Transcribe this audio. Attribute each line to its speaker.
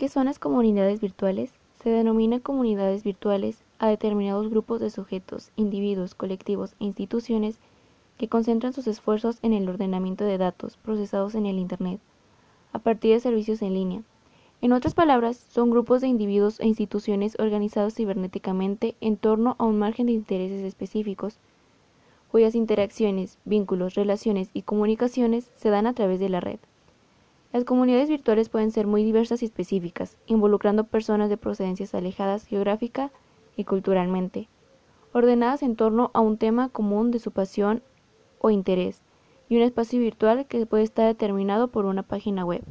Speaker 1: ¿Qué son las comunidades virtuales? Se denomina comunidades virtuales a determinados grupos de sujetos, individuos, colectivos e instituciones que concentran sus esfuerzos en el ordenamiento de datos procesados en el Internet, a partir de servicios en línea. En otras palabras, son grupos de individuos e instituciones organizados cibernéticamente en torno a un margen de intereses específicos, cuyas interacciones, vínculos, relaciones y comunicaciones se dan a través de la red. Las comunidades virtuales pueden ser muy diversas y específicas, involucrando personas de procedencias alejadas geográfica y culturalmente, ordenadas en torno a un tema común de su pasión o interés, y un espacio virtual que puede estar determinado por una página web.